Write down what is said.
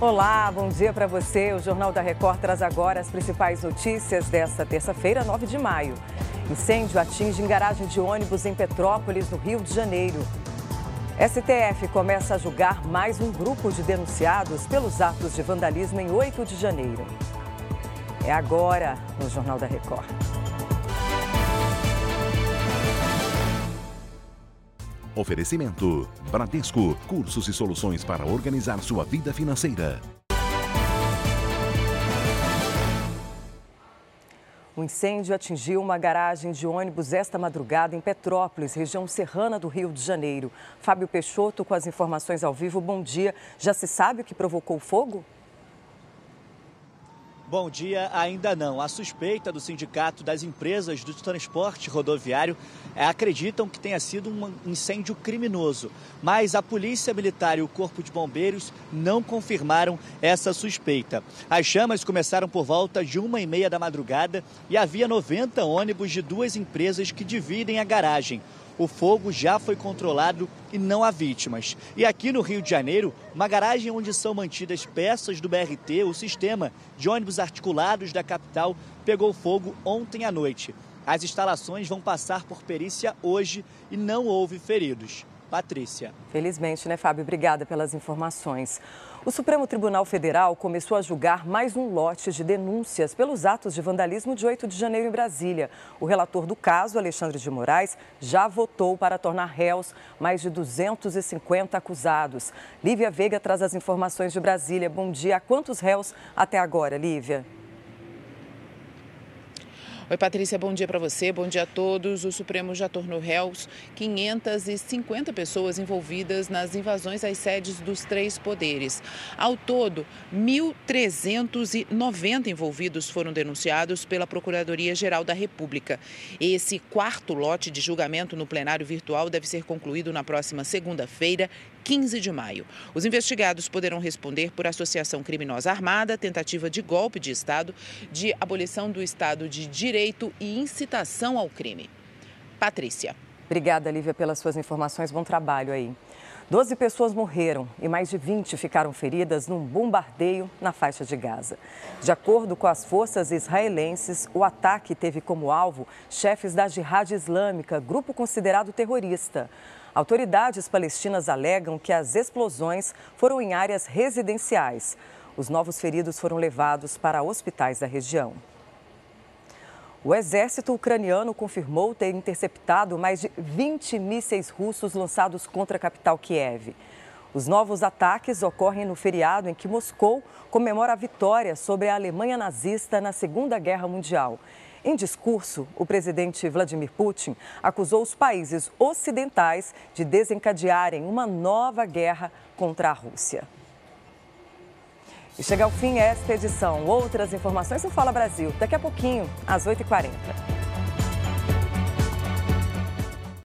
Olá, bom dia para você. O Jornal da Record traz agora as principais notícias desta terça-feira, 9 de maio. Incêndio atinge em garagem de ônibus em Petrópolis, no Rio de Janeiro. STF começa a julgar mais um grupo de denunciados pelos atos de vandalismo em 8 de janeiro. É agora no Jornal da Record. Oferecimento: Bradesco, cursos e soluções para organizar sua vida financeira. O incêndio atingiu uma garagem de ônibus esta madrugada em Petrópolis, região serrana do Rio de Janeiro. Fábio Peixoto com as informações ao vivo. Bom dia. Já se sabe o que provocou o fogo? Bom dia, ainda não. A suspeita do Sindicato das Empresas do Transporte Rodoviário é, acreditam que tenha sido um incêndio criminoso, mas a Polícia Militar e o Corpo de Bombeiros não confirmaram essa suspeita. As chamas começaram por volta de uma e meia da madrugada e havia 90 ônibus de duas empresas que dividem a garagem o fogo já foi controlado e não há vítimas. E aqui no Rio de Janeiro, uma garagem onde são mantidas peças do BRT, o sistema de ônibus articulados da capital, pegou fogo ontem à noite. As instalações vão passar por perícia hoje e não houve feridos. Patrícia. Felizmente, né, Fábio? Obrigada pelas informações. O Supremo Tribunal Federal começou a julgar mais um lote de denúncias pelos atos de vandalismo de 8 de janeiro em Brasília. O relator do caso, Alexandre de Moraes, já votou para tornar réus mais de 250 acusados. Lívia Veiga traz as informações de Brasília. Bom dia. Quantos réus até agora, Lívia? Oi, Patrícia, bom dia para você, bom dia a todos. O Supremo já tornou réus 550 pessoas envolvidas nas invasões às sedes dos três poderes. Ao todo, 1.390 envolvidos foram denunciados pela Procuradoria-Geral da República. Esse quarto lote de julgamento no plenário virtual deve ser concluído na próxima segunda-feira, 15 de maio. Os investigados poderão responder por associação criminosa armada, tentativa de golpe de Estado, de abolição do Estado de Direito e incitação ao crime. Patrícia. Obrigada, Lívia, pelas suas informações. Bom trabalho aí. Doze pessoas morreram e mais de 20 ficaram feridas num bombardeio na faixa de Gaza. De acordo com as forças israelenses, o ataque teve como alvo chefes da Jihad Islâmica, grupo considerado terrorista. Autoridades palestinas alegam que as explosões foram em áreas residenciais. Os novos feridos foram levados para hospitais da região. O exército ucraniano confirmou ter interceptado mais de 20 mísseis russos lançados contra a capital Kiev. Os novos ataques ocorrem no feriado em que Moscou comemora a vitória sobre a Alemanha nazista na Segunda Guerra Mundial. Em discurso, o presidente Vladimir Putin acusou os países ocidentais de desencadearem uma nova guerra contra a Rússia. E chega ao fim esta edição. Outras informações no Fala Brasil, daqui a pouquinho, às 8h40.